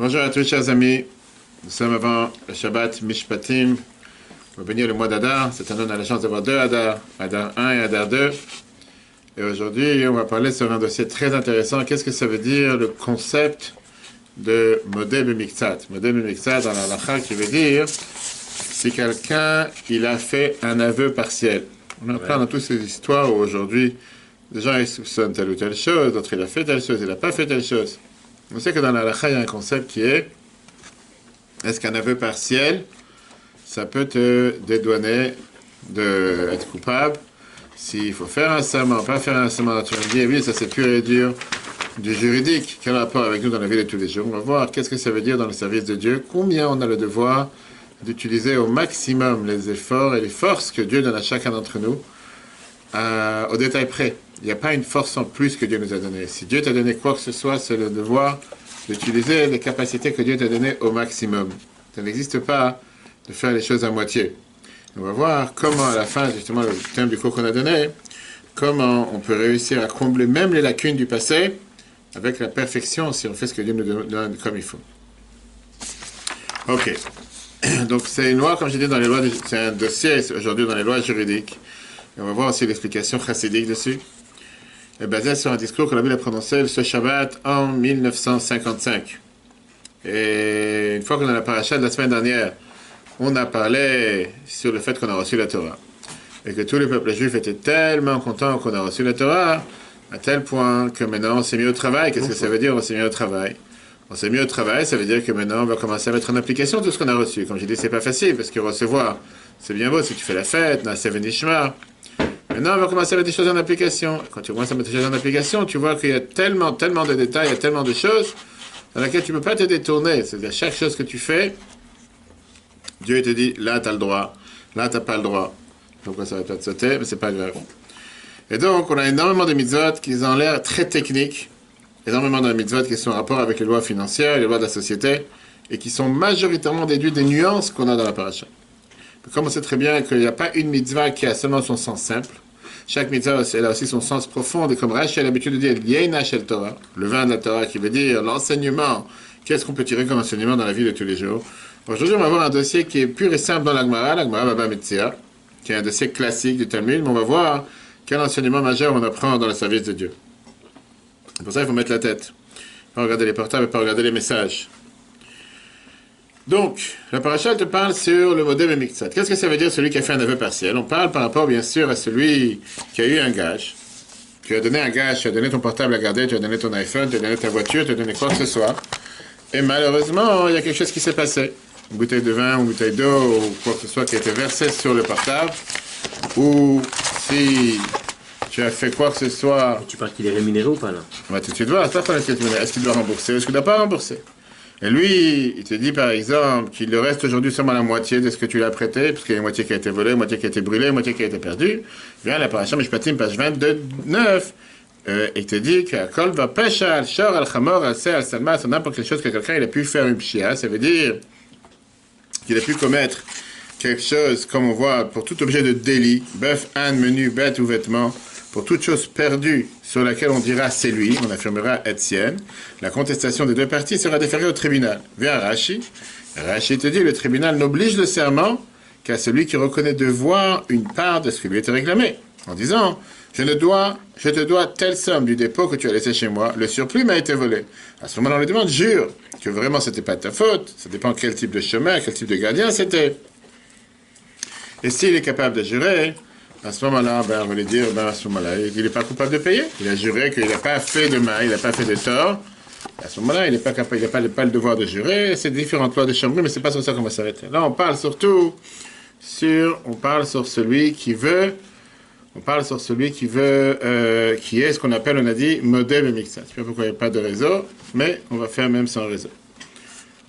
Bonjour à tous, chers amis. Nous sommes avant le Shabbat Mishpatim. On va venir le mois d'Adar. Cette année, on a la chance d'avoir deux Adar, Adar 1 et Adar 2. Et aujourd'hui, on va parler sur un dossier très intéressant. Qu'est-ce que ça veut dire le concept de modèle mixat Modèle mixat dans la lacha qui veut dire si quelqu'un il a fait un aveu partiel. On apprend dans toutes ces histoires où aujourd'hui, des gens ils soupçonnent telle ou telle chose, d'autres il a fait telle chose, il n'a pas fait telle chose. On sait que dans la lacha, il y a un concept qui est est-ce qu'un aveu partiel, ça peut te dédouaner d'être coupable S'il faut faire un serment, pas faire un serment, tu vas dire, oui, ça c'est pur et dur du juridique. Quel rapport avec nous dans la vie de tous les jours? On va voir qu'est-ce que ça veut dire dans le service de Dieu, combien on a le devoir d'utiliser au maximum les efforts et les forces que Dieu donne à chacun d'entre nous, euh, au détail près. Il n'y a pas une force en plus que Dieu nous a donnée. Si Dieu t'a donné quoi que ce soit, c'est le devoir d'utiliser les capacités que Dieu t'a données au maximum. Ça n'existe pas de faire les choses à moitié. On va voir comment, à la fin, justement, le thème du cours qu'on a donné, comment on peut réussir à combler même les lacunes du passé avec la perfection si on fait ce que Dieu nous donne comme il faut. Ok. Donc, c'est une loi, comme j'ai dit, dans les lois, c'est un dossier aujourd'hui dans les lois juridiques. On va voir aussi l'explication chassidique dessus est basé sur un discours que la Bible a prononcé ce Shabbat en 1955. Et une fois qu'on a la paracha de la semaine dernière, on a parlé sur le fait qu'on a reçu la Torah. Et que tous les peuples juifs étaient tellement contents qu'on a reçu la Torah, à tel point que maintenant on s'est mis au travail. Qu'est-ce que ça veut dire on s'est mis au travail? On s'est mis au travail, ça veut dire que maintenant on va commencer à mettre en application tout ce qu'on a reçu. Comme j'ai dit, c'est pas facile, parce que recevoir, c'est bien beau si tu fais la fête, c'est Venishma. Maintenant, on va commencer à mettre des choses en application. Quand tu commences à mettre des choses en application, tu vois qu'il y a tellement, tellement de détails, il y a tellement de choses dans lesquelles tu ne peux pas te détourner. C'est-à-dire, chaque chose que tu fais, Dieu te dit, là, tu as le droit, là, tu n'as pas le droit. Pourquoi ça va te sauter, mais c'est pas grave. Et donc, on a énormément de mitzvot qui ont l'air très techniques, énormément de mitzvot qui sont en rapport avec les lois financières, les lois de la société, et qui sont majoritairement déduits des nuances qu'on a dans la paracha. Comme on sait très bien qu'il n'y a pas une mitzvah qui a seulement son sens simple, chaque mitzvah, elle a aussi son sens profond. Et comme Rashi a l'habitude de dire, Yeina Shel Torah, le vin de la Torah, qui veut dire l'enseignement. Qu'est-ce qu'on peut tirer comme enseignement dans la vie de tous les jours? Aujourd'hui, on va voir un dossier qui est pur et simple dans l'Agmara, l'Agmara Baba Metzia, qui est un dossier classique du Talmud, mais on va voir quel enseignement majeur on apprend dans le service de Dieu. Pour ça, il faut mettre la tête. Pas regarder les portables, pas regarder les messages. Donc, la paracha te parle sur le modèle Mixat. Qu'est-ce que ça veut dire celui qui a fait un aveu partiel? On parle par rapport, bien sûr, à celui qui a eu un gage. Tu as donné un gage, tu as donné ton portable à garder, tu as donné ton iPhone, tu as donné ta voiture, tu as donné quoi que ce soit. Et malheureusement, il y a quelque chose qui s'est passé. Une bouteille de vin, une bouteille d'eau, ou quoi que ce soit qui a été versé sur le portable. Ou si tu as fait quoi que ce soit. Tu parles qu'il est rémunéré ou pas là? On va tout de suite voir. Est-ce qu'il doit rembourser ou est-ce qu'il ne doit pas rembourser? Et lui, il te dit par exemple qu'il le reste aujourd'hui seulement la moitié de ce que tu lui as prêté, parce qu'il y a une moitié qui a été volée, une moitié qui a été brûlée, une moitié qui a été perdue. Viens la parasha Mishpatim, page 22, 9. Euh, il te dit qu'Akol va pesha al shor al chamor al se al salma, c'est n'importe quelle chose que quelqu'un il a pu faire une pshia. Ça veut dire qu'il a pu commettre quelque chose, comme on voit, pour tout objet de délit, bœuf, âne, menu, bête ou vêtement, pour toute chose perdue sur laquelle on dira c'est lui, on affirmera Etienne, la contestation des deux parties sera déférée au tribunal. Viens Rachi. Rachi te dit le tribunal n'oblige le serment qu'à celui qui reconnaît devoir une part de ce qui lui était réclamé, en disant je, ne dois, te dois telle somme du dépôt que tu as laissé chez moi, le surplus m'a été volé. À ce moment-là, on lui demande jure que vraiment c'était pas de ta faute, ça dépend quel type de chemin, quel type de gardien c'était. Et s'il est capable de jurer, à ce moment-là, ben, on va lui dire, ben, à ce moment-là, il n'est pas coupable de payer. Il a juré qu'il n'a pas fait de mal, il n'a pas fait de tort. À ce moment-là, il n'a pas, il pas, pas, le devoir de jurer. C'est différentes lois de chambre, mais c'est pas sur ça qu'on va s'arrêter. Là, on parle surtout sur, on parle sur celui qui veut, on parle sur celui qui veut, euh, qui est ce qu'on appelle, on a dit, modèle mixte. Je sais pas pourquoi il n'y a pas de réseau, mais on va faire même sans réseau.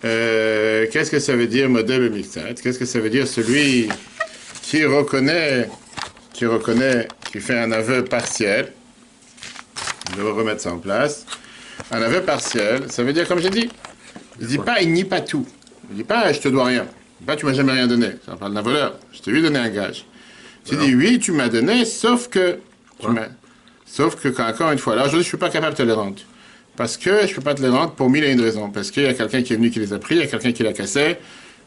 Euh, qu'est-ce que ça veut dire modèle mixte Qu'est-ce que ça veut dire celui qui reconnaît qui reconnaît, qui fait un aveu partiel, je vais remettre ça en place. Un aveu partiel, ça veut dire, comme j'ai dit, il dit pas, il nie pas tout. Il dit pas, je te dois rien. Pas, tu m'as jamais rien donné. Ça parle d'un voleur. Je t'ai vu donner un gage. Tu dis, oui, tu m'as donné, sauf que, tu sauf que, encore une fois, là, aujourd'hui, je suis pas capable de te le rendre. parce que je peux pas te les rendre pour mille et une raisons. Parce qu'il y a quelqu'un qui est venu qui les a pris, il y a quelqu'un qui l'a cassé.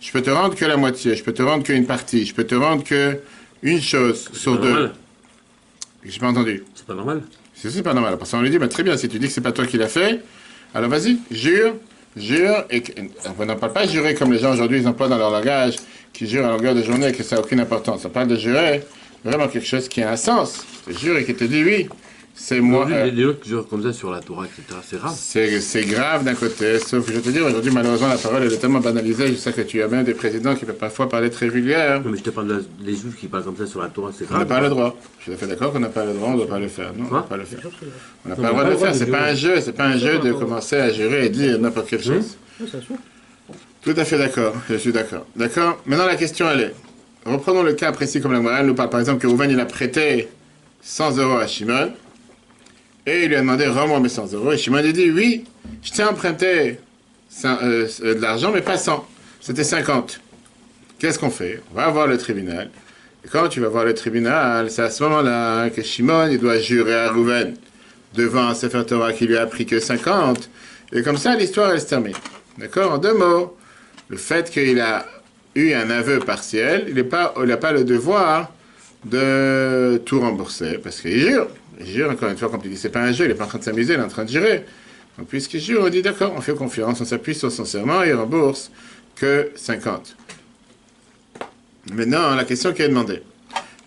Je peux te rendre que la moitié, je peux te rendre qu'une partie, je peux te rendre que une chose sur deux. Normal. J'ai pas entendu. C'est pas normal. C'est c'est pas normal. Parce qu'on lui dit, bah, très bien, si tu dis que c'est pas toi qui l'as fait, alors vas-y, jure, jure, et que- on n'en parle pas jurer comme les gens aujourd'hui, ils emploient dans leur langage, qui jurent à longueur de journée et que ça n'a aucune importance. On parle de jurer vraiment quelque chose qui a un sens. C'est jurer qui te dit, oui, c'est moi. Euh, gens qui jurent comme ça sur la Torah, etc., c'est rare. c'est grave d'un côté, sauf que je vais te dire, aujourd'hui, malheureusement, la parole, elle est tellement banalisée, je sais que tu as même des présidents qui peuvent parfois parler très vulgaire. Non, mais je te parle de la- des juifs qui parlent comme ça sur la Torah, c'est On n'a grave. pas le droit. Je suis tout à fait d'accord qu'on n'a pas le droit, on ne doit pas le faire. Non, on doit pas le faire. On n'a pas le droit de le faire. C'est pas un jeu, c'est pas un jeu de commencer à jurer et dire n'importe quelle chose. Oui, c'est sûr. Tout à fait d'accord, je suis d'accord. D'accord Maintenant, la question, elle est reprenons le cas précis comme la morale nous parle. Par exemple, que Rouven, il a prêté 100 euros à Shimon et il lui a demandé rends-moi mes 100 euros. Et Shimon lui dit oui, je t'ai emprunté 100, euh, euh, de l'argent, mais pas 100. C'était 50. Qu'est-ce qu'on fait? On va voir le tribunal. Et quand tu vas voir le tribunal, c'est à ce moment-là que Shimon il doit jurer à Rouven devant un Sefer Torah qui lui a pris que 50. Et comme ça, l'histoire, elle se termine. D'accord? En deux mots, le fait qu'il a eu un aveu partiel, il n'a pas, pas le devoir de tout rembourser, parce qu'il jure. Il jure, encore une fois, comme tu dis, c'est pas un jeu, il n'est pas en train de s'amuser, il est en train de jurer. Donc, puisqu'il jure, on dit d'accord, on fait confiance, on s'appuie sur son serment et il rembourse que 50. Maintenant, la question qui est demandée.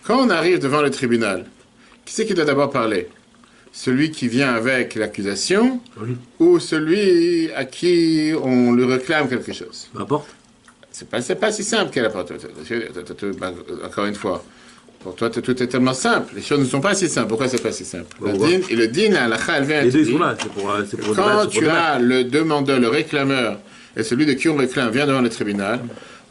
Quand on arrive devant le tribunal, qui c'est qui doit d'abord parler? Celui qui vient avec l'accusation Oui. ou celui à qui on lui réclame quelque chose? Peu importe. C'est pas, pas si simple qu'elle apporte. Bah, Encore une fois, pour toi, tout est tellement simple. Les choses ne sont pas si simples. Pourquoi c'est pas si simple? Le Pourquoi din, Et le din, la vient Les deux, sont là. C'est pour, euh, pour Quand pour tu as le demandeur, le réclameur, et celui de qui on réclame vient devant le tribunal,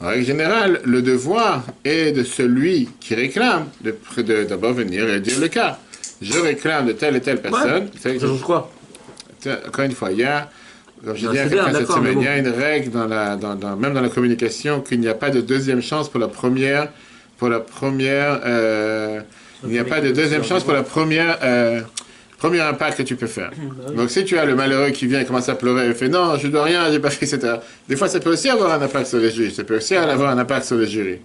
en règle générale, le devoir est de celui qui réclame de d'abord venir et dire le cas. Je réclame de telle et telle personne. Ça C'est- change quoi? Encore une fois, il y a, comme je Non, dis à c'est quelqu'un bien, cette semaine, il y a une règle, dans la, dans, dans- même dans la communication, qu'il n'y a pas de deuxième chance pour la première, pour la première, euh, il n'y a pas de deuxième chance pour la première, euh, premier impact que tu peux faire. Donc si tu as le malheureux qui vient et commence à pleurer et fait non, je dois rien, j'ai pas fait, etc. Des fois, ça peut aussi avoir un impact sur les juges, ça peut aussi avoir un impact sur le jury.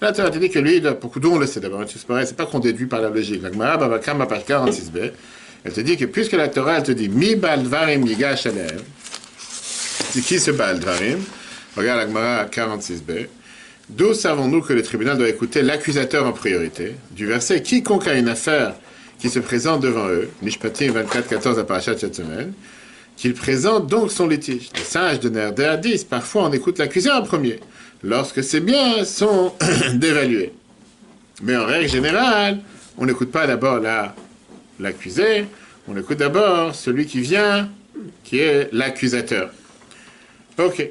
Là, tu as dit que lui, pour d'où on le sait d'abord, c'est pareil, c'est pas qu'on déduit par la logique. La Gemara, Baba Kama, page 46b, elle te dit que puisque la Torah, elle te dit mi baldvarim yigash alehem, c'est qui ce baldvarim? Regarde la Gemara 46b. D'où savons-nous que le tribunal doit écouter l'accusateur en priorité Du verset quiconque a une affaire qui se présente devant eux, Mishpatim 24, 14 à Parachat cette semaine, qu'il présente donc son litige. Les sages de Nerder disent parfois on écoute l'accusé en premier, lorsque ses biens sont dévalués. Mais en règle générale, on n'écoute pas d'abord la- l'accusé, on écoute d'abord celui qui vient, qui est l'accusateur. Ok.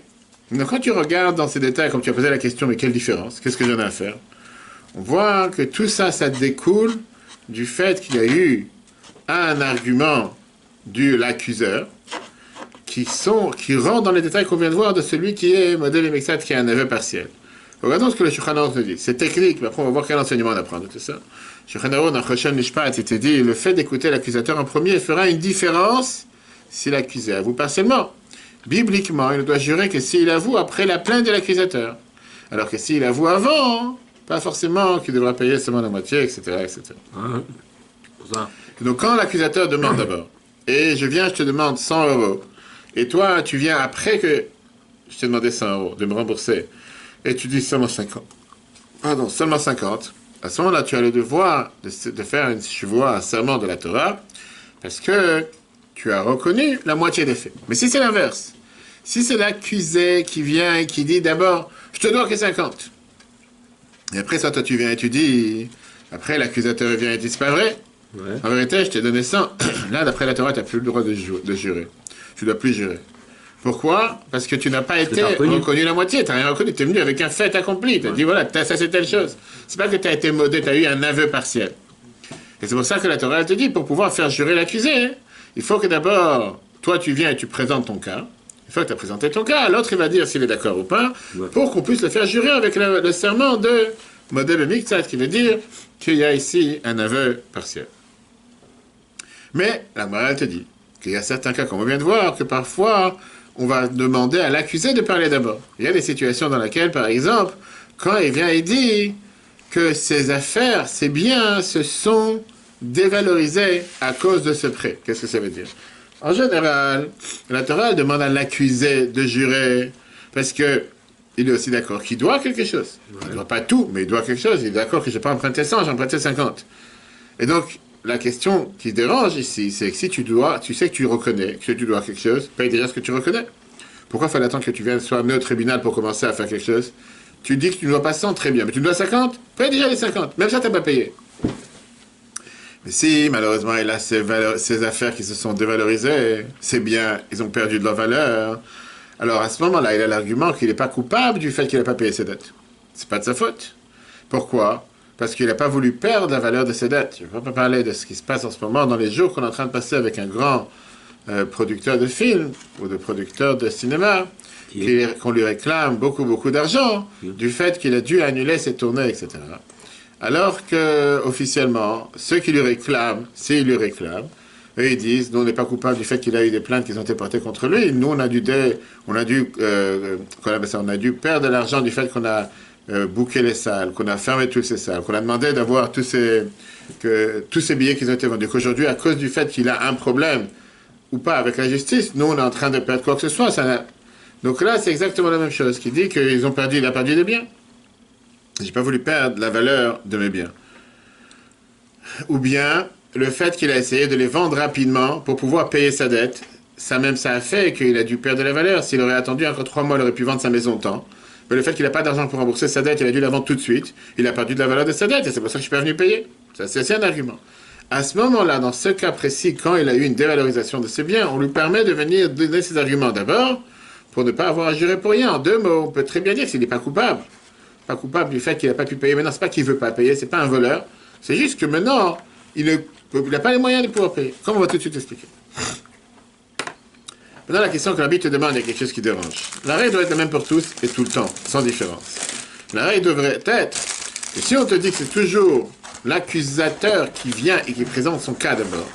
Donc quand tu regardes dans ces détails, comme tu as posé la question, mais quelle différence? Qu'est-ce que j'en ai à faire? On voit que tout ça, ça découle du fait qu'il y a eu un argument de l'accuseur qui, qui rentre dans les détails qu'on vient de voir de celui qui est modèle Mexat, qui est un aveu partiel. Regardons ce que le Shulchan nous dit. C'est technique, mais après on va voir quel enseignement on apprend de tout ça. Shulchan dans Choshen Mishpat, il dit, le fait d'écouter l'accusateur en premier fera une différence s'il accusé avoue partiellement. Bibliquement, il ne doit jurer que s'il avoue après la plainte de l'accusateur. Alors que s'il avoue avant, pas forcément qu'il devra payer seulement la moitié, etc. etc. Donc quand l'accusateur demande d'abord, et je viens, je te demande 100 euros, et toi, tu viens après que je t'ai demandé 100 euros de me rembourser, et tu dis seulement 50, pardon, seulement 50, à ce moment-là, tu as le devoir de, de faire une chevoie, un serment de la Torah, parce que tu as reconnu la moitié des faits. Mais si c'est l'inverse, si c'est l'accusé qui vient et qui dit d'abord, je te dois que 50, et après ça, toi, tu viens et tu dis, après l'accusateur vient et dit, c'est pas vrai, Ouais. en vérité, je t'ai donné 100. Là, d'après la Torah, tu n'as plus le droit de, ju- de jurer. Tu ne dois plus jurer. Pourquoi? Parce que tu n'as pas été reconnu. la moitié. Tu n'as rien reconnu. Tu es venu avec un fait accompli. Tu as dit, voilà, t'as- ça c'est telle chose. C'est pas que tu as été modé, tu as eu un aveu partiel. Et c'est pour ça que la Torah elle te dit, pour pouvoir faire jurer l'accusé, hein, il faut que d'abord, toi, tu viens et tu présentes ton cas. Une fois que tu as présenté ton cas, l'autre, il va dire s'il est d'accord ou pas, Ouais. pour qu'on puisse le faire jurer avec le, le serment de modèle mixte, qui veut dire qu'il y a ici un aveu partiel. Mais la morale te dit qu'il y a certains cas, comme on vient de voir, que parfois, on va demander à l'accusé de parler d'abord. Il y a des situations dans lesquelles, par exemple, quand il vient et dit que ses affaires, ses biens se sont dévalorisés à cause de ce prêt. Qu'est-ce que ça veut dire? En général, la Torah demande à l'accusé de jurer parce que il est aussi d'accord qu'il doit quelque chose. Il ne doit pas tout, mais il doit quelque chose. Il est d'accord que je n'ai pas emprunté 100, j'ai emprunté 50. Et donc, la question qui dérange ici, c'est que si tu dois, tu sais que tu reconnais que tu dois quelque chose, paye déjà ce que tu reconnais. Pourquoi fallait attendre que tu viennes soit amené au tribunal pour commencer à faire quelque chose? Tu dis que tu ne dois pas 100, très bien, mais tu dois 50 Paye déjà les 50. Même ça, tu n'as pas payé. Mais si, malheureusement, il a ses, ses affaires qui se sont dévalorisées, c'est bien, ils ont perdu de leur valeur. Alors à ce moment-là, il a l'argument qu'il n'est pas coupable du fait qu'il n'a pas payé ses dettes. C'est pas de sa faute. Pourquoi? Parce qu'il n'a pas voulu perdre la valeur de ses dettes. Je ne vais pas parler de ce qui se passe en ce moment dans les jours qu'on est en train de passer avec un grand euh, producteur de films ou de producteur de cinéma qu'on lui réclame beaucoup, beaucoup d'argent du fait qu'il a dû annuler ses tournées, etc. Alors que, officiellement, ceux qui lui réclament, s'ils lui réclament, eux, ils disent, nous, on n'est pas coupable du fait qu'il a eu des plaintes qui ont été portées contre lui. Nous, on a dû, on a dû, euh, on a dû perdre de l'argent du fait qu'on a euh, bouqué les salles, qu'on a fermé toutes ces salles, qu'on a demandé d'avoir tous ces, que, tous ces billets qui ont été vendus. Qu'aujourd'hui, à cause du fait qu'il a un problème ou pas avec la justice, nous, on est en train de perdre quoi que ce soit. Donc là, c'est exactement la même chose, qui dit qu'ils ont perdu, il a perdu des biens. J'ai pas voulu perdre la valeur de mes biens. Ou bien, le fait qu'il a essayé de les vendre rapidement pour pouvoir payer sa dette, ça même ça a fait qu'il a dû perdre la valeur. S'il aurait attendu encore trois mois, il aurait pu vendre sa maison temps. Mais le fait qu'il n'a pas d'argent pour rembourser sa dette, il a dû la vendre tout de suite. Il a perdu de la valeur de sa dette et c'est pour ça que je suis pas venu payer. Ça, c'est un argument. À ce moment-là, dans ce cas précis, quand il a eu une dévalorisation de ses biens, on lui permet de venir donner ses arguments d'abord pour ne pas avoir à jurer pour rien. En deux mots, on peut très bien dire qu'il n'est pas coupable. Pas coupable du fait qu'il n'a pas pu payer. Maintenant, c'est pas qu'il veut pas payer, c'est pas un voleur. C'est juste que maintenant, il ne n'a pas les moyens de pouvoir payer. Comme on va tout de suite expliquer. Maintenant, la question que l'arbitre te demande, a quelque chose qui dérange. La règle doit être la même pour tous et tout le temps, sans différence. La règle devrait être que si on te dit que c'est toujours l'accusateur qui vient et qui présente son cas d'abord,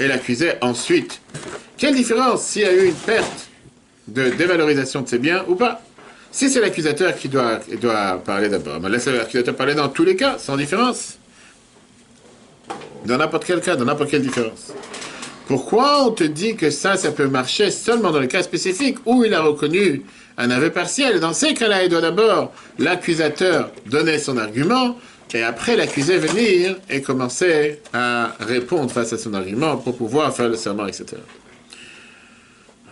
et l'accusé ensuite, quelle différence s'il y a eu une perte de dévalorisation de ses biens ou pas? Si c'est l'accusateur qui doit, parler d'abord, mais l'accusateur parler dans tous les cas, sans différence dans n'importe quel cas, dans n'importe quelle différence. Pourquoi on te dit que ça, ça peut marcher seulement dans le cas spécifique où il a reconnu un aveu partiel? Dans ces cas-là, il doit d'abord, l'accusateur, donner son argument, et après l'accusé venir et commencer à répondre face à son argument pour pouvoir faire le serment, etc.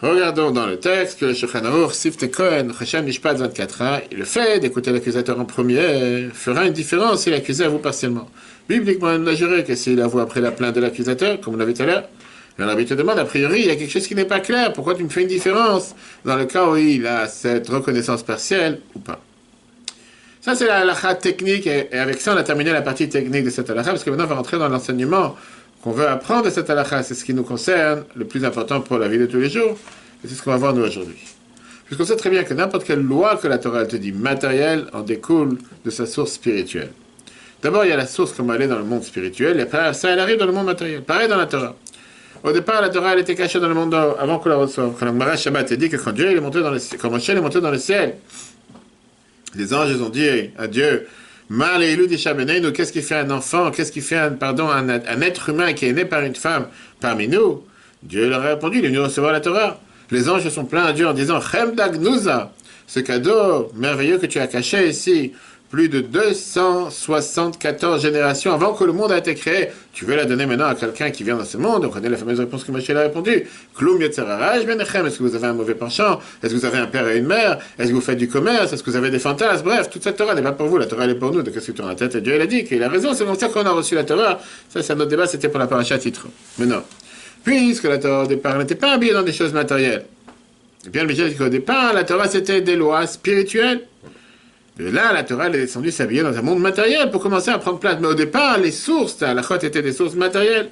Regardons dans le texte que le Shulchan Sifte Cohen, Mishpat 24a, le fait d'écouter l'accusateur en premier fera une différence si l'accusé avoue partiellement. Bibliquement, on a juré que s'il avoue après la plainte de l'accusateur, comme on l'avait tout à l'heure, l'arbitre te demande, a priori, il y a quelque chose qui n'est pas clair. Pourquoi tu me fais une différence dans le cas où il a cette reconnaissance partielle ou pas? Ça, c'est la halakha technique, et avec ça, on a terminé la partie technique de cette halakha, parce que maintenant, on va rentrer dans l'enseignement qu'on veut apprendre de cette halakha. C'est ce qui nous concerne, le plus important pour la vie de tous les jours, et c'est ce qu'on va voir nous aujourd'hui. Puisqu'on sait très bien que n'importe quelle loi que la Torah te dit matérielle en découle de sa source spirituelle. D'abord, il y a la source comme elle est dans le monde spirituel, et après, ça, elle arrive dans le monde matériel. Pareil dans la Torah. Au départ, la Torah, elle était cachée dans le monde avant qu'on la reçoive. Quand le Shabbat a dit que quand Dieu est monté dans le ciel, quand Moshe est monté dans le ciel, les anges ont dit à Dieu, qu'est-ce qui fait un enfant, qu'est-ce qui fait un, pardon, un, être humain qui est né par une femme parmi nous? Dieu leur a répondu, il est venu recevoir la Torah. Les anges sont pleins à Dieu en disant, ce cadeau merveilleux que tu as caché ici, plus de 274 générations avant que le monde a été créé. Tu veux la donner maintenant à quelqu'un qui vient dans ce monde? On connaît la fameuse réponse que Michel a répondu. Est-ce que vous avez un mauvais penchant? Est-ce que vous avez un père et une mère? Est-ce que vous faites du commerce? Est-ce que vous avez des fantasmes? Bref, toute cette Torah n'est pas pour vous. La Torah elle est pour nous. Donc qu'est-ce que tu as en tête? Et Dieu il a dit qu'il a raison. C'est comme ça qu'on a reçu la Torah. Ça, c'est un autre débat. C'était pour la paracha titre. Mais non. Puisque la Torah au départ n'était pas habillée dans des choses matérielles. Et bien, Michel dit qu'au départ, la Torah c'était des lois spirituelles. Là, la Torah est descendue s'habiller dans un monde matériel pour commencer à prendre place. Mais au départ, les sources la chôte étaient des sources matérielles.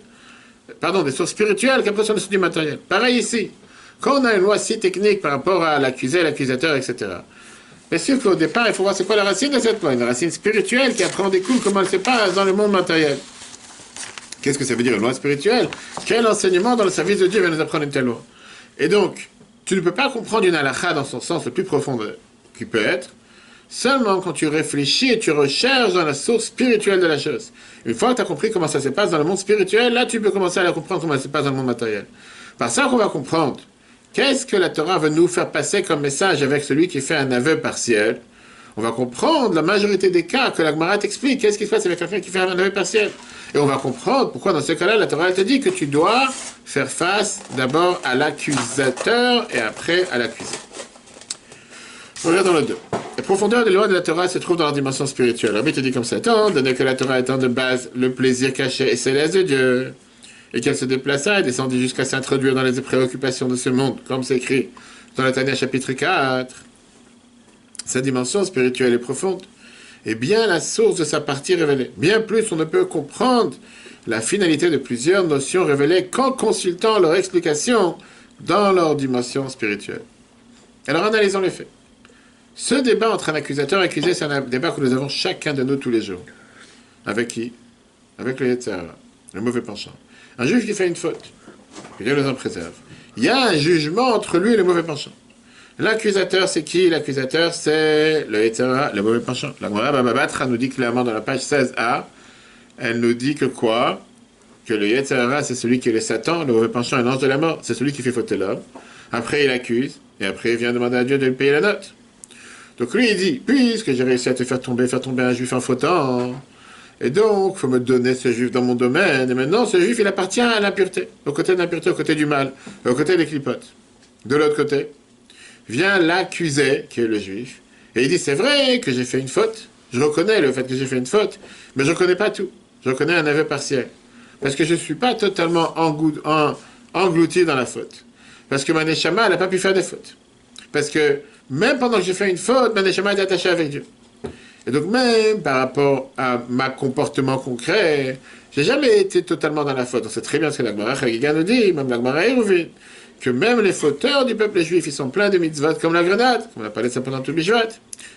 Pardon, des sources spirituelles qui après sont du matériel. Pareil ici. Quand on a une loi si technique par rapport à l'accusé, l'accusateur, etc. Bien sûr qu'au départ, il faut voir c'est quoi la racine de cette loi. Une racine spirituelle qui apprend des coups comment elle se passe dans le monde matériel. Qu'est-ce que ça veut dire une loi spirituelle? Quel enseignement dans le service de Dieu va nous apprendre une telle loi? Et donc, tu ne peux pas comprendre une halakha dans son sens le plus profond qui peut être, seulement quand tu réfléchis et tu recherches dans la source spirituelle de la chose. Une fois que tu as compris comment ça se passe dans le monde spirituel, là tu peux commencer à la comprendre comment ça se passe dans le monde matériel. Par ça qu'on va comprendre qu'est-ce que la Torah veut nous faire passer comme message avec celui qui fait un aveu partiel? On va comprendre la majorité des cas que la Gemara t'explique. Qu'est-ce qui se passe avec quelqu'un qui fait un aveu partiel? Et on va comprendre pourquoi dans ce cas-là, la Torah te dit que tu dois faire face d'abord à l'accusateur et après à l'accusé. On dans le 2. La profondeur des lois de la Torah se trouve dans la dimension spirituelle. Rabbi te dit comme ça, étant donné que la Torah étant de base le plaisir caché et céleste de Dieu, et qu'elle se déplaça et descendit jusqu'à s'introduire dans les préoccupations de ce monde, comme c'est écrit dans la Tania chapitre 4, sa dimension spirituelle est profonde, et bien la source de sa partie révélée. Bien plus, on ne peut comprendre la finalité de plusieurs notions révélées qu'en consultant leur explication dans leur dimension spirituelle. Alors analysons les faits. Ce débat entre un accusateur et un accusé, c'est un débat que nous avons chacun de nous tous les jours. Avec qui? Avec le le mauvais penchant. Un juge qui fait une faute, que Dieu nous en préserve. Il y a un jugement entre lui et le mauvais penchant. L'accusateur, c'est qui? L'accusateur, c'est le Yetzirah, le mauvais penchant. La Gemara Bababatra nous dit clairement dans la page 16a, elle nous dit que quoi? Que le Yetzirah, c'est celui qui est le Satan, le mauvais penchant est l'ange de la mort, c'est celui qui fait fauter l'homme. Après, il accuse, et après, il vient demander à Dieu de lui payer la note. Donc lui, il dit, puisque j'ai réussi à te faire tomber, faire tomber un juif en fautant, et donc, il faut me donner ce juif dans mon domaine, et maintenant, ce juif, il appartient à l'impureté, au côté de l'impureté, au côté du mal, au côté des clipotes. De l'autre côté, vient l'accusé, qui est le juif, et il dit, c'est vrai que j'ai fait une faute, je reconnais le fait que j'ai fait une faute, mais je ne reconnais pas tout. Je reconnais un aveu partiel. Parce que je ne suis pas totalement englouti dans la faute. Parce que ma neshama, elle n'a pas pu faire des fautes. Parce que même pendant que j'ai fait une faute, ma neshama est attachée avec Dieu. Et donc même par rapport à ma comportement concret, j'ai jamais été totalement dans la faute. On sait très bien ce que la Gemara nous dit, même la Gemara que même les fauteurs du peuple juif, ils sont pleins de mitzvot comme la grenade, comme on a parlé de ça pendant tout le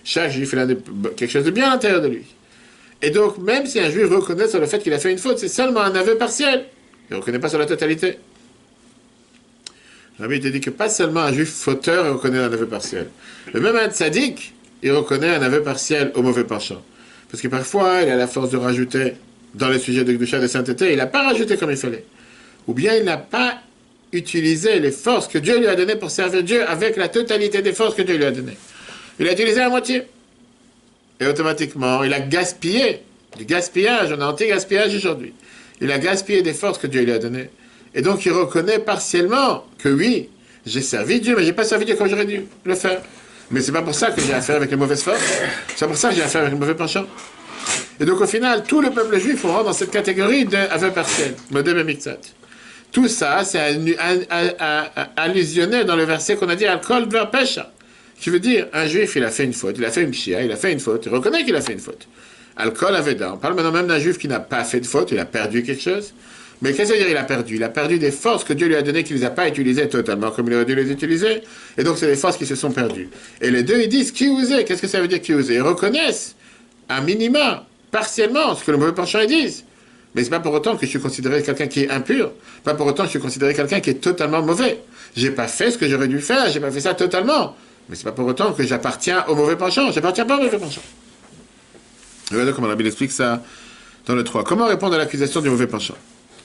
Chaque juif a quelque chose de bien à l'intérieur de lui. Et donc, même si un juif reconnaît sur le fait qu'il a fait une faute, c'est seulement un aveu partiel. Il ne reconnaît pas sur la totalité. Rabbi te dit que pas seulement un juif fauteur reconnaît un aveu partiel. Le même un tzaddik, il reconnaît un aveu partiel au mauvais penchant. Parce que parfois, il a la force de rajouter dans les sujets de Gdusha de sainteté, il n'a pas rajouté comme il fallait. Ou bien il n'a pas utilisé les forces que Dieu lui a données pour servir Dieu avec la totalité des forces que Dieu lui a données. Il a utilisé la moitié. Et automatiquement, il a gaspillé. Du gaspillage, on a anti-gaspillage aujourd'hui. Il a gaspillé des forces que Dieu lui a données. Et donc il reconnaît partiellement que oui, j'ai servi Dieu, mais j'ai pas servi Dieu comme j'aurais dû le faire. Mais c'est pas pour ça que j'ai affaire avec les mauvaises forces. C'est pour ça que j'ai affaire avec les mauvais penchants. Et donc au final, tout le peuple juif rentre dans cette catégorie d'aveu partiel, modem et. Tout ça, c'est allusionné dans le verset qu'on a dit alcool de pêche. Qui veut dire, un juif, il a fait une faute, il a fait une chia, il a fait une faute, il reconnaît qu'il a fait une faute. Alcool avait On parle maintenant même d'un juif qui n'a pas fait de faute, il a perdu quelque chose. Mais qu'est-ce que dire il a perdu? Il a perdu des forces que Dieu lui a données qu'il ne les a pas utilisées totalement comme il aurait dû les utiliser. Et donc, c'est des forces qui se sont perdues. Et les deux, ils disent qui est? Qu'est-ce que ça veut dire qui Ils reconnaissent, à minima, partiellement, ce que le mauvais penchant ils disent. Mais c'est pas pour autant que je suis considéré quelqu'un qui est impur. Pas pour autant que je suis considéré quelqu'un qui est totalement mauvais. J'ai pas fait ce que j'aurais dû faire. J'ai pas fait ça totalement. Mais c'est pas pour autant que j'appartiens au mauvais penchant. J'appartiens pas au mauvais penchant. Regardez comment la Bible explique ça dans le 3. Comment répondre à l'accusation du mauvais penchant?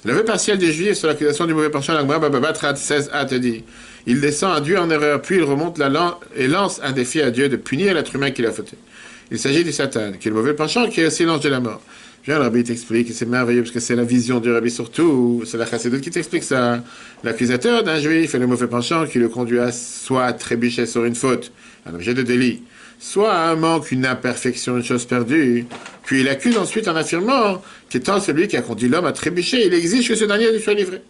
L'aveu partiel des Juifs sur l'accusation du mauvais penchant, la 16 a te dit il descend à Dieu en erreur, puis il remonte et lance un défi à Dieu de punir l'être humain qui l'a fauté. Il s'agit du Satan, qui est le mauvais penchant, qui est aussi l'ange de la mort. Viens, le rabbi t'explique, c'est merveilleux parce que c'est la vision du rabbi surtout, c'est la chassidut qui t'explique ça. L'accusateur d'un juif est le mauvais penchant qui le conduit à soit trébucher sur une faute, un objet de délit, soit un manque, une imperfection, une chose perdue. Puis il accuse ensuite en affirmant qu'étant celui qui a conduit l'homme à trébucher, il exige que ce dernier lui soit livré.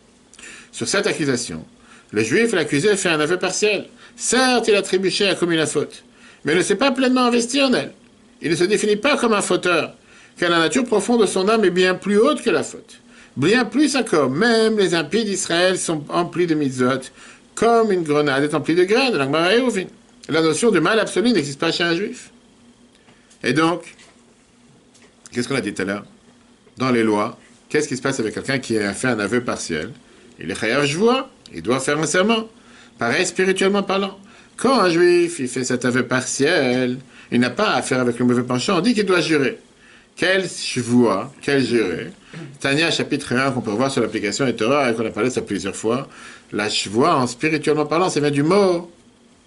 Sur cette accusation, le juif, l'accusé, fait un aveu partiel. Certes, il a trébuché a commis la faute, mais ne s'est pas pleinement investi en elle. Il ne se définit pas comme un fauteur, car la nature profonde de son âme est bien plus haute que la faute. Bien plus encore, même les impies d'Israël sont emplis de mitzvot, comme une grenade est emplie de graines, la la notion de mal absolu n'existe pas chez un juif. Et donc, qu'est-ce qu'on a dit tout à l'heure? Dans les lois, qu'est-ce qui se passe avec quelqu'un qui a fait un aveu partiel? Il est chayav vois, il doit faire un serment. Pareil, spirituellement parlant. Quand un juif, il fait cet aveu partiel, il n'a pas à faire avec le mauvais penchant, on dit qu'il doit jurer. Quel vois, quel jurer Tania, chapitre 1, qu'on peut voir sur l'application et Torah, et qu'on a parlé de ça plusieurs fois. La chevoie, en spirituellement parlant, ça vient du mot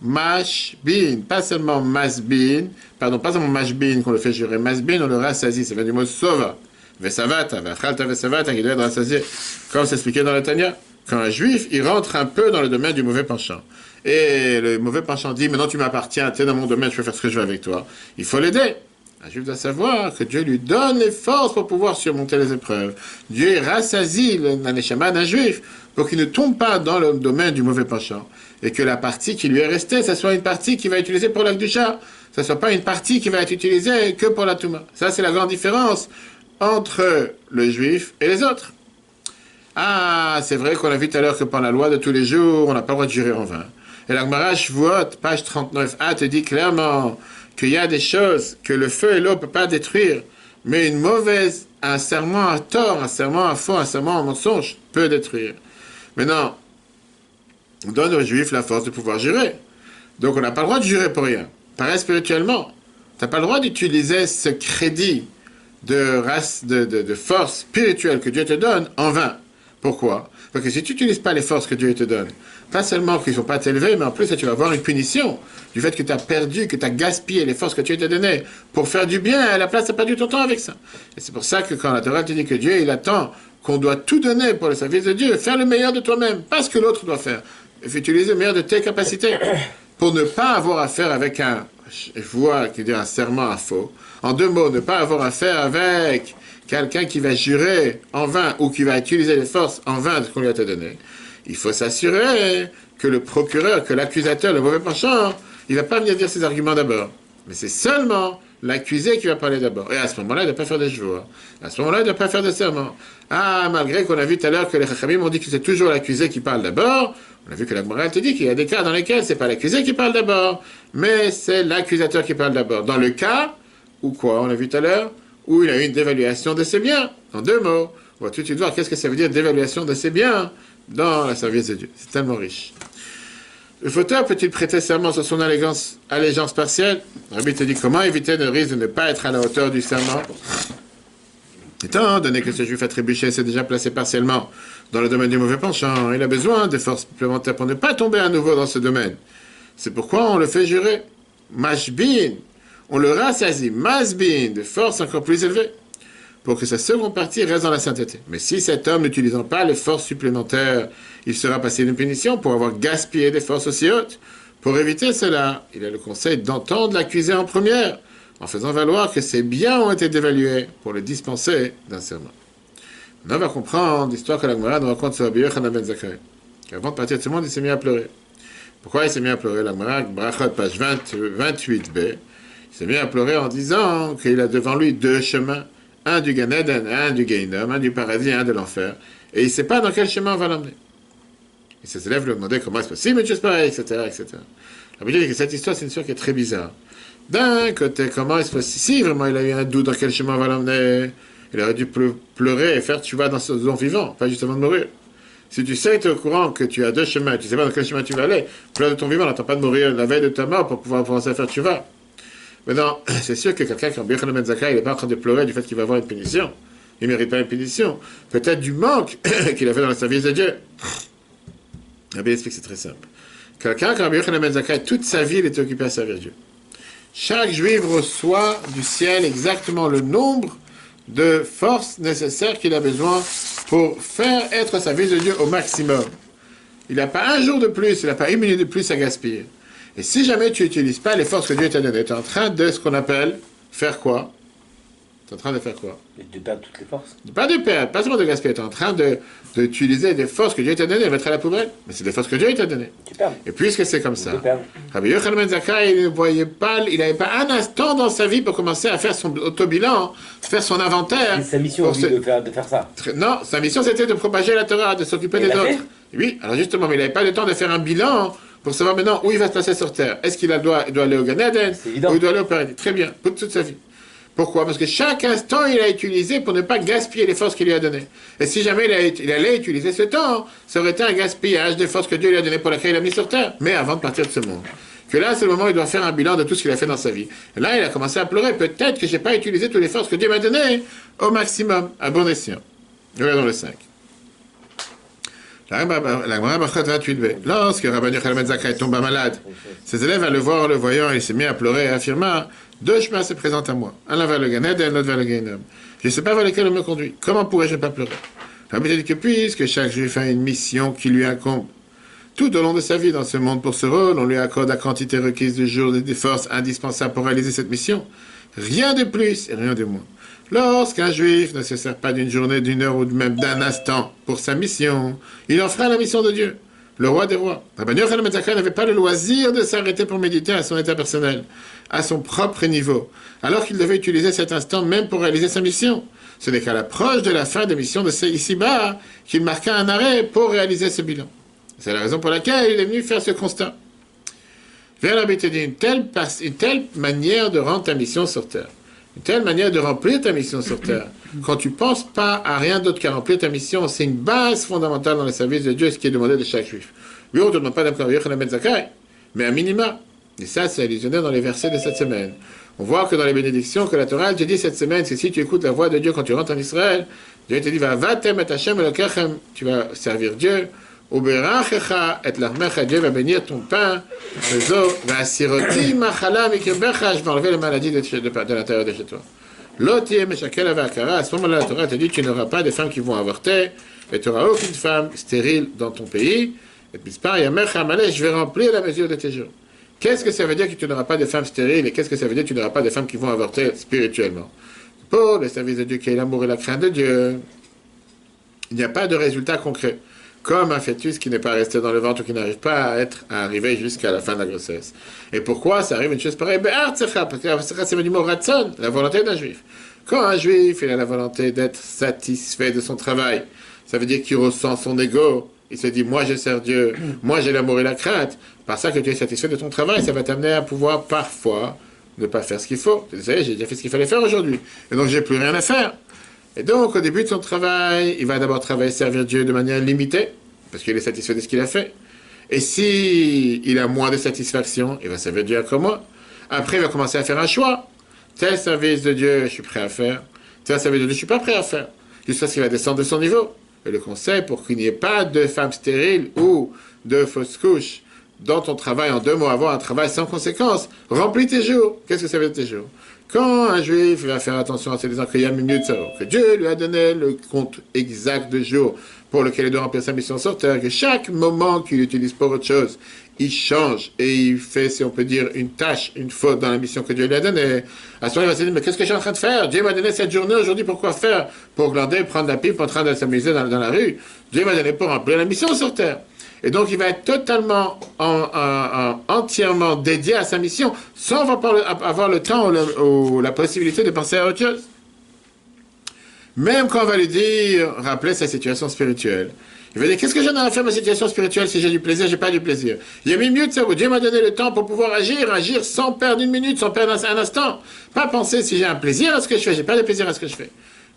mashbin. Pas seulement masbin, pardon, pas seulement mashbin qu'on le fait jurer. Masbin, on le rassasie, ça vient du mot sova. Vesavata, vachalta vesavata, qui doit être rassasié. Comme c'est expliqué dans la Tania. Quand un juif, il rentre un peu dans le domaine du mauvais penchant. Et le mauvais penchant dit, maintenant tu m'appartiens, tu es dans mon domaine, je peux faire ce que je veux avec toi. Il faut l'aider. Un juif doit savoir que Dieu lui donne les forces pour pouvoir surmonter les épreuves. Dieu rassasie l'aneshama d'un juif pour qu'il ne tombe pas dans le domaine du mauvais penchant. Et que la partie qui lui est restée, ce soit une partie qui va être utilisée pour chat. Ce ne soit pas une partie qui va être utilisée que pour la touma. Ça, c'est la grande différence entre le juif et les autres. Ah, c'est vrai qu'on a vu tout à l'heure que par la loi de tous les jours, on n'a pas le droit de jurer en vain. Et la Gemara vote, page 39a, te dit clairement qu'il y a des choses que le feu et l'eau ne peuvent pas détruire, mais une mauvaise, un serment à tort, un serment à faux, un serment à mensonge peut détruire. Maintenant, on donne aux juifs la force de pouvoir jurer. Donc on n'a pas le droit de jurer pour rien. Pareil spirituellement. Tu n'as pas le droit d'utiliser ce crédit de, race, de, de force spirituelle que Dieu te donne en vain. Pourquoi? Parce que si tu n'utilises pas les forces que Dieu te donne, pas seulement qu'ils ne sont pas t'élever, mais en plus tu vas avoir une punition du fait que tu as perdu, que tu as gaspillé les forces que Dieu t'a données pour faire du bien, à la place tu as perdu ton temps avec ça. Et c'est pour ça que quand la Torah te dit que Dieu, il attend qu'on doit tout donner pour le service de Dieu, faire le meilleur de toi-même, pas ce que l'autre doit faire. Il utiliser le meilleur de tes capacités pour ne pas avoir affaire avec un, je vois, qui dit un serment à faux. En deux mots, ne pas avoir affaire avec quelqu'un qui va jurer en vain ou qui va utiliser les forces en vain de ce qu'on lui a donné, il faut s'assurer que le procureur, que l'accusateur, le mauvais penchant, il ne va pas venir dire ses arguments d'abord. Mais c'est seulement l'accusé qui va parler d'abord. Et à ce moment-là, il ne doit pas faire des jours. À ce moment-là, il ne doit pas faire de serment. Ah, malgré qu'on a vu tout à l'heure que les Chachamim ont dit que c'est toujours l'accusé qui parle d'abord, on a vu que la morale te dit qu'il y a des cas dans lesquels c'est pas l'accusé qui parle d'abord, mais c'est l'accusateur qui parle d'abord. Dans le cas où quoi, on a vu tout à l'heure, où il a eu une dévaluation de ses biens. En deux mots, on va tout de suite voir qu'est-ce que ça veut dire dévaluation de ses biens dans la service de Dieu. C'est tellement riche. Le fauteur peut-il prêter serment sur son allégeance, allégeance partielle? Rabbi te dit comment éviter le risque de ne pas être à la hauteur du serment? Étant donné que ce juif a trébuché s'est déjà placé partiellement dans le domaine du mauvais penchant, il a besoin de forces supplémentaires pour ne pas tomber à nouveau dans ce domaine. C'est pourquoi on le fait jurer. Mashbin, on le rassasie, masbin, de force encore plus élevée, pour que sa seconde partie reste dans la sainteté. Mais si cet homme n'utilisant pas les forces supplémentaires, il sera passé une punition pour avoir gaspillé des forces aussi hautes. Pour éviter cela, il a le conseil d'entendre l'accusé en première, en faisant valoir que ses biens ont été dévalués pour le dispenser d'un serment. on va comprendre l'histoire que la Gemara nous raconte sur Rabbi Yochanan ben. Avant de partir de ce monde, il s'est mis à pleurer. Pourquoi il s'est mis à pleurer La Gemara, Brachot, page 28b, il s'est mis à pleurer en disant qu'il a devant lui deux chemins, un du Gan un du Gainom, un du paradis, un de l'enfer, et il ne sait pas dans quel chemin on va l'emmener. Et ses élèves lui demandaient comment est-ce possible, mais tu sais pareil, etc., etc. La dit que cette histoire, c'est une histoire qui est très bizarre. D'un côté, comment est-ce possible Si vraiment il a eu un doute dans quel chemin on va l'emmener, il aurait dû pleurer et faire tu vas dans ce zone vivant, pas justement de mourir. Si tu sais, tu es au courant que tu as deux chemins, tu sais pas dans quel chemin tu vas aller, pleure de ton vivant, n'attends pas de mourir la veille de ta mort pour pouvoir commencer à faire tu vas. Maintenant, c'est sûr que quelqu'un a bien Ben il n'est pas en train de pleurer du fait qu'il va avoir une punition. Il ne mérite pas une punition. Peut-être du manque qu'il a fait dans le service de Dieu. Rabbi explique c'est très simple. Quelqu'un a bien Ben toute sa vie, il est occupé à servir Dieu. Chaque juif reçoit du ciel exactement le nombre de forces nécessaires qu'il a besoin pour faire être sa vie de Dieu au maximum. Il n'a pas un jour de plus, il n'a pas une minute de plus à gaspiller. Et si jamais tu n'utilises pas les forces que Dieu t'a données, tu es en train de ce qu'on appelle faire quoi? Tu es en train de faire quoi? De perdre toutes les forces. Pas de perdre, pas seulement de gaspiller. Tu es en train d'utiliser des forces que Dieu t'a données et mettre à la poubelle. Mais c'est des forces que Dieu t'a données. Tu perds. Et puisque c'est comme ça, Rabbi Yochanan Ben Zakkai, il ne voyait pas, il n'avait pas un instant dans sa vie pour commencer à faire son autobilan, faire son inventaire. Sa mission de, faire, de faire ça. Non, sa mission c'était de propager la Torah, de s'occuper des autres. Oui, alors justement, mais il n'avait pas le temps de faire un bilan pour savoir maintenant où il va se passer sur Terre. Est-ce qu'il doit, doit aller au Gan Eden ou il doit aller au paradis? Très bien, pour toute sa vie. Pourquoi? Parce que chaque instant, il a utilisé pour ne pas gaspiller les forces qu'il lui a données. Et si jamais il, a, il, allait utiliser ce temps, ça aurait été un gaspillage des forces que Dieu lui a données pour lesquelles il a mis sur terre. Mais avant de partir de ce monde. Que là, c'est le moment où il doit faire un bilan de tout ce qu'il a fait dans sa vie. Et là, il a commencé à pleurer. Peut-être que je n'ai pas utilisé toutes les forces que Dieu m'a données au maximum, à bon escient. Regardons le 5. La Gemara 28b. Lorsque Rabbi Yochanan Zakkai tomba malade, ses élèves allaient le voir le voyant, il s'est mis à pleurer et affirma Deux chemins se présentent à moi. Un vers le Ganed et un autre vers le Gainum. Je ne sais pas vers lequel on me conduit. Comment pourrais-je ne pas pleurer? Rabbi dit que puisque chaque juif a une mission qui lui incombe, tout au long de sa vie dans ce monde pour ce rôle, on lui accorde la quantité requise de jours et des forces indispensables pour réaliser cette mission. Rien de plus et rien de moins. Lorsqu'un juif ne se sert pas d'une journée, d'une heure ou même d'un instant pour sa mission, il en fera la mission de Dieu, le roi des rois. Rabbi Yochanan n'avait pas le loisir de s'arrêter pour méditer à son état personnel, à son propre niveau, alors qu'il devait utiliser cet instant même pour réaliser sa mission. Ce n'est qu'à l'approche de la fin des missions de ici-bas qu'il marqua un arrêt pour réaliser ce bilan. C'est la raison pour laquelle il est venu faire ce constat. Vers la dit une telle, une telle manière de rendre ta mission sur terre une telle manière de remplir ta mission sur terre. Quand tu penses pas à rien d'autre qu'à remplir ta mission, c'est une base fondamentale dans le service de Dieu, ce qui est demandé de chaque juif. Oui, on ne demande pas Zakai, mais un minima. Et ça, c'est allusionné dans les versets de cette semaine. On voit que dans les bénédictions que la Torah te dit cette semaine, c'est si tu écoutes la voix de Dieu quand tu rentres en Israël, Dieu te dit, va, va tu vas servir Dieu, et l'armecha, Dieu va bénir ton pain, va siroti je vais enlever les maladies de, de, de l'intérieur de chez toi. L'autre, à ce moment-là, la Torah te dit, tu n'auras pas de femmes qui vont avorter, et tu n'auras aucune femme stérile dans ton pays, et puis par je vais remplir la mesure de tes jours. Qu'est-ce que ça veut dire que tu n'auras pas de femmes stériles, et qu'est-ce que ça veut dire que tu n'auras pas de femmes qui vont avorter spirituellement? Pour le service de Dieu qui est l'amour et la crainte de Dieu, il n'y a pas de résultat concret comme un fœtus qui n'est pas resté dans le ventre ou qui n'arrive pas à être à arriver jusqu'à la fin de la grossesse. Et pourquoi ça arrive une chose pareille? Parce que c'est du mot ratson, la volonté d'un juif. Quand un juif il a la volonté d'être satisfait de son travail, ça veut dire qu'il ressent son ego. Il se dit, moi je sers Dieu, moi j'ai l'amour et la crainte. Par ça que tu es satisfait de ton travail, ça va t'amener à pouvoir parfois ne pas faire ce qu'il faut. Vous savez, j'ai déjà fait ce qu'il fallait faire aujourd'hui. Et donc j'ai plus rien à faire. Et donc, au début de son travail, il va d'abord travailler, servir Dieu de manière limitée, parce qu'il est satisfait de ce qu'il a fait. Et si il a moins de satisfaction, il va servir Dieu comme moi. Après, il va commencer à faire un choix. Tel service de Dieu, je suis prêt à faire. Tel service de Dieu, je suis pas prêt à faire. Jusqu'à ce qu'il va descendre de son niveau. Et le conseil, pour qu'il n'y ait pas de femmes stériles ou de fausses couches dans ton travail, en deux mots, avoir un travail sans conséquence, remplis tes jours. Qu'est-ce que ça veut dire tes jours? Quand un juif va faire attention à ses minutes, que Dieu lui a donné le compte exact de jours pour lequel il doit remplir sa mission sur terre, que chaque moment qu'il utilise pour autre chose, il change et il fait, si on peut dire, une tâche, une faute dans la mission que Dieu lui a donnée. À ce moment, il va se dire, mais qu'est-ce que je suis en train de faire? Dieu m'a donné cette journée aujourd'hui, pourquoi faire? Pour glander, prendre la pipe, en train de s'amuser dans, dans, la rue. Dieu m'a donné pour remplir la mission sur terre. Et donc, il va être totalement, entièrement dédié à sa mission, sans avoir le temps ou, la possibilité de penser à autre chose. Même quand on va lui dire, rappeler sa situation spirituelle. Il va dire, qu'est-ce que j'en ai à faire ma situation spirituelle si j'ai du plaisir, j'ai pas du plaisir? Il y a mieux de ça. Dieu m'a donné le temps pour pouvoir agir, agir sans perdre une minute, sans perdre un instant. Pas penser si j'ai un plaisir à ce que je fais, j'ai pas de plaisir à ce que je fais.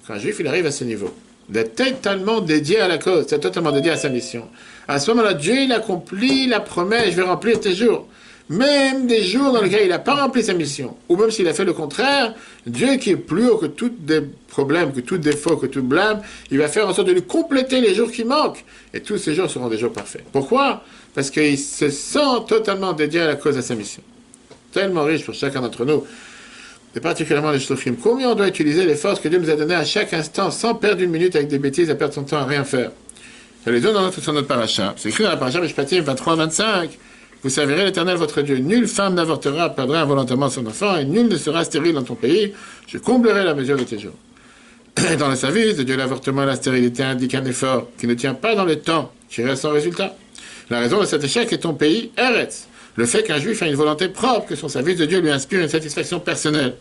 Quand un juif, il arrive à ce niveau, d'être totalement dédié à la cause, c'est totalement dédié à sa mission. À ce moment-là, Dieu, il accomplit la promesse, je vais remplir tes jours. Même des jours dans lesquels il n'a pas rempli sa mission, ou même s'il a fait le contraire, Dieu qui est plus haut que tous des problèmes, que tout défaut, que tout blâme, il va faire en sorte de lui compléter les jours qui manquent. Et tous ces jours seront des jours parfaits. Pourquoi? Parce qu'il se sent totalement dédié à la cause de sa mission. Tellement riche pour chacun d'entre nous et particulièrement les Shlofim. Combien on doit utiliser les forces que Dieu nous a données à chaque instant sans perdre une minute avec des bêtises, à perdre son temps à rien faire? Je les donne dans notre, sur notre paracha. C'est écrit dans la paracha Mishpatim 23-25. Vous servirez l'Éternel votre Dieu. Nulle femme n'avortera, perdra involontairement son enfant, et nul ne sera stérile dans ton pays. Je comblerai la mesure de tes jours. dans le service de Dieu, l'avortement et la stérilité indiquent un effort qui ne tient pas dans le temps, qui reste sans résultat. La raison de cet échec est ton pays, Eretz le fait qu'un juif a une volonté propre, que son service de Dieu lui inspire une satisfaction personnelle,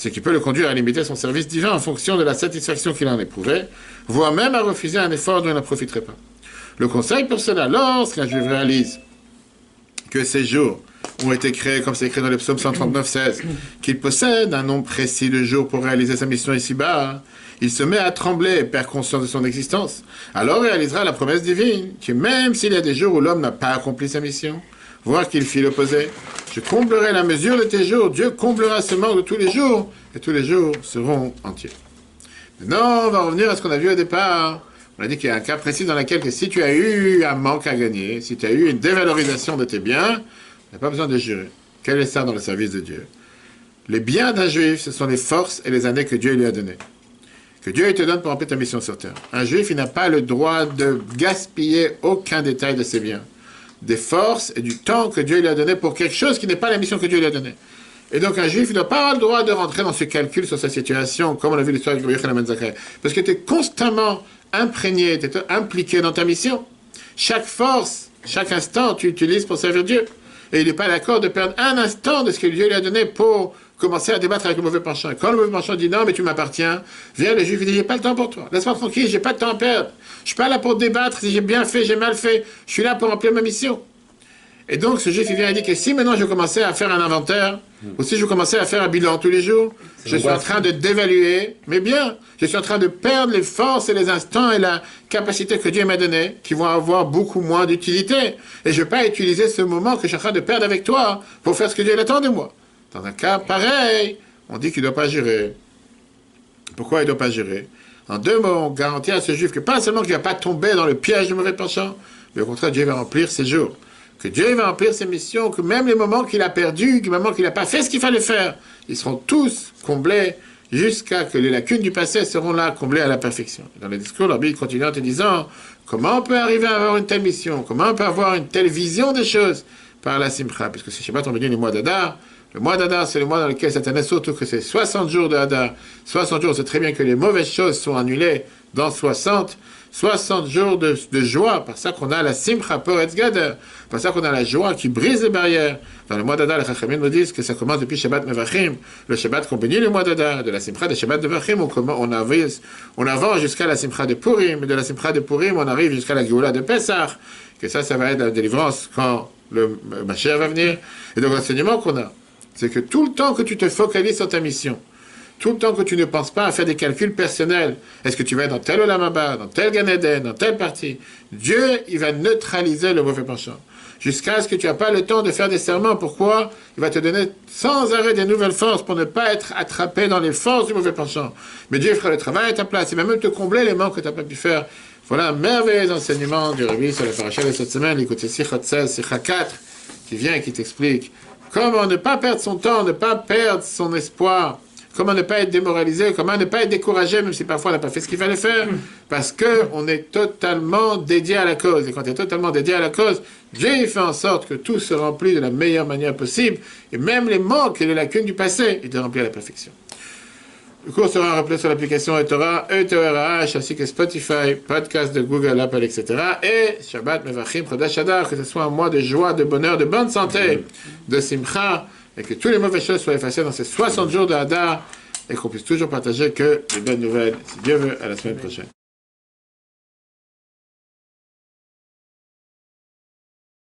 ce qui peut le conduire à limiter son service divin en fonction de la satisfaction qu'il en éprouvait, voire même à refuser un effort dont il ne profiterait pas. Le conseil pour cela, lorsqu'un juif réalise que ses jours ont été créés, comme c'est écrit dans le psaume 139, 16, qu'il possède un nombre précis de jours pour réaliser sa mission ici-bas, il se met à trembler et perd conscience de son existence. Alors réalisera la promesse divine, que même s'il y a des jours où l'homme n'a pas accompli sa mission, voire qu'il fit l'opposé, je comblerai la mesure de tes jours, Dieu comblera ce manque de tous les jours, et tous les jours seront entiers. Maintenant, on va revenir à ce qu'on a vu au départ. On a dit qu'il y a un cas précis dans lequel que si tu as eu un manque à gagner, si tu as eu une dévalorisation de tes biens, tu n'as pas besoin de jurer. Quel est ça dans le service de Dieu? Les biens d'un juif, ce sont les forces et les années que Dieu lui a données. Que Dieu te donne pour remplir ta mission sur terre. Un juif, il n'a pas le droit de gaspiller aucun détail de ses biens. Des forces et du temps que Dieu lui a donné pour quelque chose qui n'est pas la mission que Dieu lui a donnée. Et donc un juif, il n'a pas le droit de rentrer dans ce calcul sur sa situation, comme on a vu l'histoire de Yochanan Zakhay. Parce que tu es constamment imprégné, tu es impliqué dans ta mission. Chaque force, chaque instant, tu utilises pour servir Dieu. Et il n'est pas d'accord de perdre un instant de ce que Dieu lui a donné pour commencer à débattre avec le mauvais penchant. Quand le mauvais penchant dit non, mais tu m'appartiens, viens le juif, il dit j'ai pas le temps pour toi. Laisse-moi tranquille, j'ai pas de temps à perdre. Je suis pas là pour débattre si j'ai bien fait, j'ai mal fait. Je suis là pour remplir ma mission. Et donc, ce juif, il vient et dit que si maintenant je commençais à faire un inventaire, ou si je commençais à faire un bilan tous les jours, je suis en train de dévaluer, mais bien, je suis en train de perdre les forces et les instants et la capacité que Dieu m'a donnée, qui vont avoir beaucoup moins d'utilité. Et je ne vais pas utiliser ce moment que je suis en train de perdre avec toi pour faire ce que Dieu attend de moi. Dans un cas pareil, on dit qu'il ne doit pas gérer. Pourquoi il ne doit pas gérer? En deux mots, on garantit à ce juif que pas seulement qu'il ne va pas tomber dans le piège du mauvais penchant, mais au contraire, Dieu va remplir ses jours que Dieu va remplir ses missions, que même les moments qu'il a perdus, les moments qu'il n'a pas fait ce qu'il fallait faire, ils seront tous comblés jusqu'à que les lacunes du passé seront là, comblées à la perfection. Dans le discours, l'Arbitre continue en te disant comment on peut arriver à avoir une telle mission, comment on peut avoir une telle vision des choses? Par la simcha, puisque c'est Shabbat, on dit le mois d'Adar. Le mois d'Adar, c'est le mois dans lequel cette année, surtout que c'est 60 jours de Hadar. 60 jours, c'est très bien que les mauvaises choses sont annulées dans 60. 60 jours de, joie, par ça qu'on a la simcha poretz gader, par ça qu'on a la joie qui brise les barrières. Dans le mois d'Adar, les Chachamim nous disent que ça commence depuis Shabbat Mevachim, le Shabbat qu'on bénit le mois d'Adar, de la simcha de Shabbat Mevachim, on, on, avance, on avance jusqu'à la simcha de Purim, de la simcha de Purim, on arrive jusqu'à la Géoula de Pessah, que ça, ça va être la délivrance quand le Mashiach va venir. Et donc l'enseignement qu'on a, c'est que tout le temps que tu te focalises sur ta mission, tout le temps que tu ne penses pas à faire des calculs personnels, est-ce que tu vas être dans tel Olamaba, dans tel Ganeden, dans telle partie, Dieu, il va neutraliser le mauvais penchant. Jusqu'à ce que tu n'as pas le temps de faire des serments. Pourquoi? Il va te donner sans arrêt des nouvelles forces pour ne pas être attrapé dans les forces du mauvais penchant. Mais Dieu fera le travail à ta place. Il va même te combler les manques que tu n'as pas pu faire. Voilà un merveilleux enseignement du Rabbi sur la paracha de cette semaine. Écoutez Sichat 16, Sichat 4, qui vient et qui t'explique comment ne pas perdre son temps, ne pas perdre son espoir Comment ne pas être démoralisé Comment ne pas être découragé, même si parfois on n'a pas fait ce qu'il fallait faire Parce qu'on est totalement dédié à la cause. Et quand tu es totalement dédié à la cause, Dieu fait en sorte que tout se remplit de la meilleure manière possible. Et même les manques et les lacunes du passé, il te remplit à la perfection. Le cours sera rappelé sur l'application Etora, ETORH, ainsi que Spotify, podcast de Google, Apple, etc. Et Shabbat, Mevachim, Chodesh Adar, que ce soit un mois de joie, de bonheur, de bonne santé, de simcha, et que toutes les mauvaises choses soient effacées dans ces 60 jours de Hadar et qu'on puisse toujours partager que les bonnes nouvelles. Si Dieu veut, à la semaine prochaine.